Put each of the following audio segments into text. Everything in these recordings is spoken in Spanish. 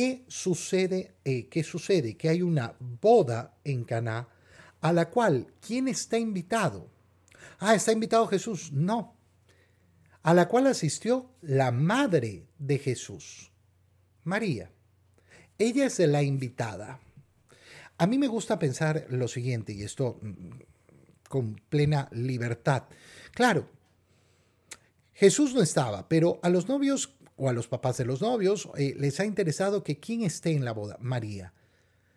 ¿qué sucede? Eh, ¿Qué sucede? Que hay una boda en Caná a la cual ¿quién está invitado? Ah, está invitado Jesús. No. A la cual asistió la madre de Jesús, María. Ella es la invitada. A mí me gusta pensar lo siguiente, y esto mm, con plena libertad. Claro, Jesús no estaba, pero a los novios o a los papás de los novios eh, les ha interesado que quién esté en la boda, María.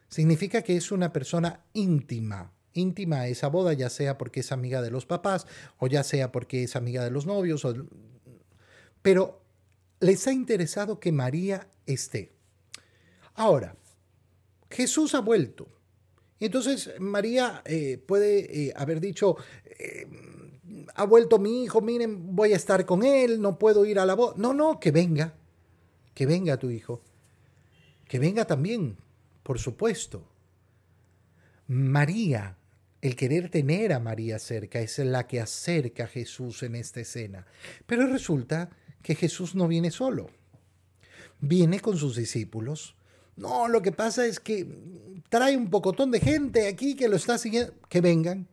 Significa que es una persona íntima, íntima a esa boda, ya sea porque es amiga de los papás o ya sea porque es amiga de los novios, pero les ha interesado que María esté. Ahora, Jesús ha vuelto. Entonces María eh, puede eh, haber dicho, ha vuelto mi hijo, miren, voy a estar con él, no puedo ir a la boda. No, no, que venga, que venga tu hijo, que venga también, por supuesto. María, el querer tener a María cerca, es la que acerca a Jesús en esta escena. Pero resulta que Jesús no viene solo, viene con sus discípulos no, lo que pasa es que trae un pocotón de gente aquí que lo está siguiendo. Que vengan,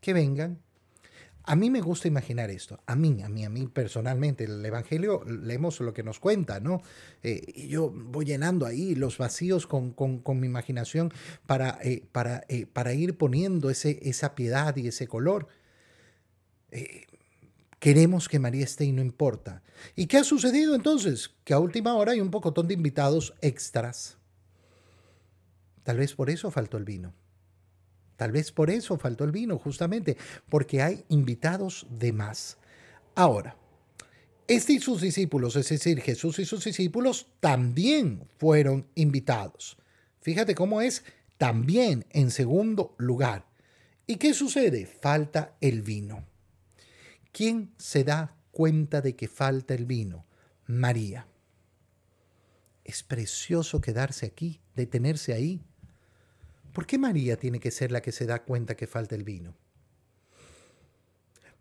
que vengan. A mí me gusta imaginar esto. A mí, a mí, a mí personalmente, el Evangelio leemos lo que nos cuenta, ¿no? Eh, y yo voy llenando ahí los vacíos con, mi imaginación para, eh, para, eh, para, ir poniendo ese, esa piedad y ese color. Queremos que María esté y no importa. ¿Y qué ha sucedido entonces? Que a última hora hay un pocotón de invitados extras. Tal vez por eso faltó el vino. Tal vez por eso faltó el vino, justamente, porque hay invitados de más. Ahora, este y sus discípulos, es decir, Jesús y sus discípulos, también fueron invitados. Fíjate cómo es también en segundo lugar. ¿Y qué sucede? Falta el vino. ¿Quién se da cuenta de que falta el vino? María. Es precioso quedarse aquí, detenerse ahí. ¿Por qué María tiene que ser la que se da cuenta que falta el vino?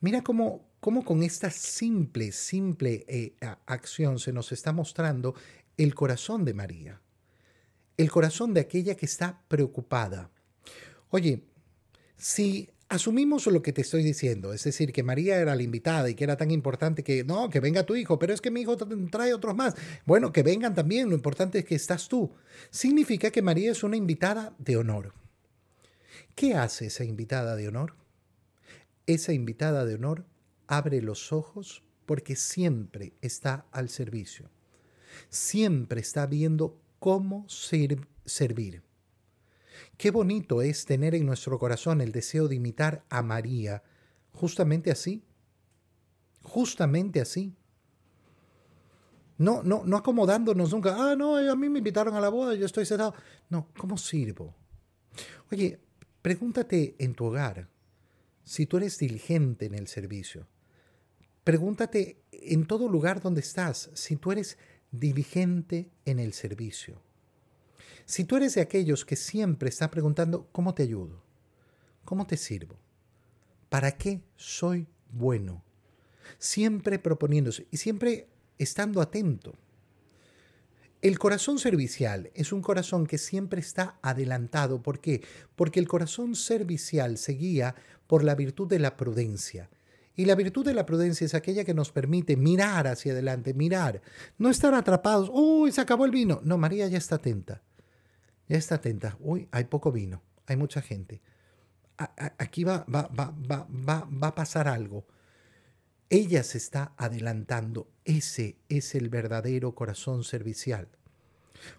Mira cómo, cómo con esta simple, simple eh, acción se nos está mostrando el corazón de María. El corazón de aquella que está preocupada. Oye, si asumimos lo que te estoy diciendo, es decir, que María era la invitada y que era tan importante que, no, que venga tu hijo, pero es que mi hijo trae otros más. Bueno, que vengan también, lo importante es que estás tú. Significa que María es una invitada de honor. ¿Qué hace esa invitada de honor? Esa invitada de honor abre los ojos porque siempre está al servicio. Siempre está viendo cómo servir. Qué bonito es tener en nuestro corazón el deseo de imitar a María, justamente así, justamente así. No, no, no acomodándonos nunca, ah, no, a mí me invitaron a la boda, yo estoy sentado. No, ¿cómo sirvo? Oye, pregúntate en tu hogar si tú eres diligente en el servicio. Pregúntate en todo lugar donde estás si tú eres diligente en el servicio. Si tú eres de aquellos que siempre está preguntando, ¿cómo te ayudo? ¿Cómo te sirvo? ¿Para qué soy bueno? Siempre proponiéndose y siempre estando atento. El corazón servicial es un corazón que siempre está adelantado. ¿Por qué? Porque el corazón servicial se guía por la virtud de la prudencia. Y la virtud de la prudencia es aquella que nos permite mirar hacia adelante, mirar, no estar atrapados, uy, se acabó el vino. No, María ya está atenta está atenta. Uy, hay poco vino, hay mucha gente. aquí va, va, va, va, va a pasar algo. Ella se está adelantando. Ese es el verdadero corazón servicial.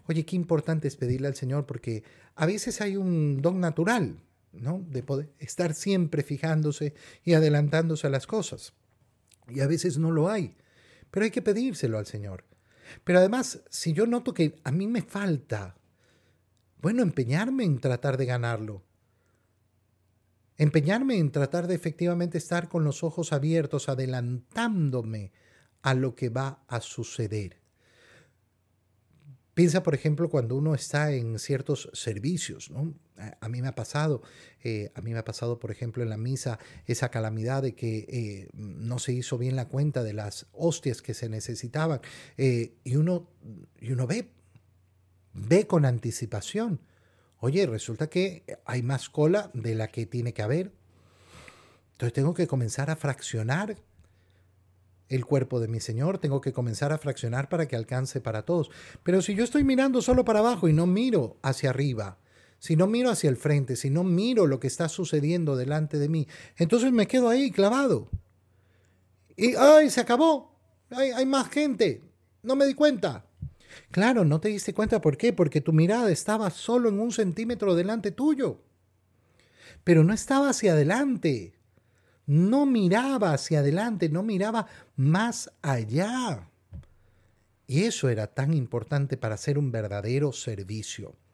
Oye, qué importante es pedirle al Señor porque a veces hay un don natural, ¿no? De poder estar siempre fijándose y adelantándose a las cosas. Y a veces no lo hay. Pero hay que pedírselo al Señor. Pero además, si yo noto que a mí me falta bueno, empeñarme en tratar de ganarlo. Empeñarme en tratar de efectivamente estar con los ojos abiertos, adelantándome a lo que va a suceder. Piensa, por ejemplo, cuando uno está en ciertos servicios, ¿no? A, mí me ha pasado, eh, a mí me ha pasado, por ejemplo, en la misa, esa calamidad de que eh, no se hizo bien la cuenta de las hostias que se necesitaban. Eh, y, uno, y uno ve Ve con anticipación. Oye, resulta que hay más cola de la que tiene que haber. Entonces tengo que comenzar a fraccionar el cuerpo de mi Señor, tengo que comenzar a fraccionar para que alcance para todos. Pero si yo estoy mirando solo para abajo y no miro hacia arriba, si no miro hacia el frente, si no miro lo que está sucediendo delante de mí, entonces me quedo ahí clavado. Y, ¡ay, se acabó! ¡Ay, hay más gente! No me di cuenta. Claro, no te diste cuenta por qué, porque tu mirada estaba solo en un centímetro delante tuyo. Pero no estaba hacia adelante. No miraba hacia adelante, no miraba más allá. Y eso era tan importante para hacer un verdadero servicio.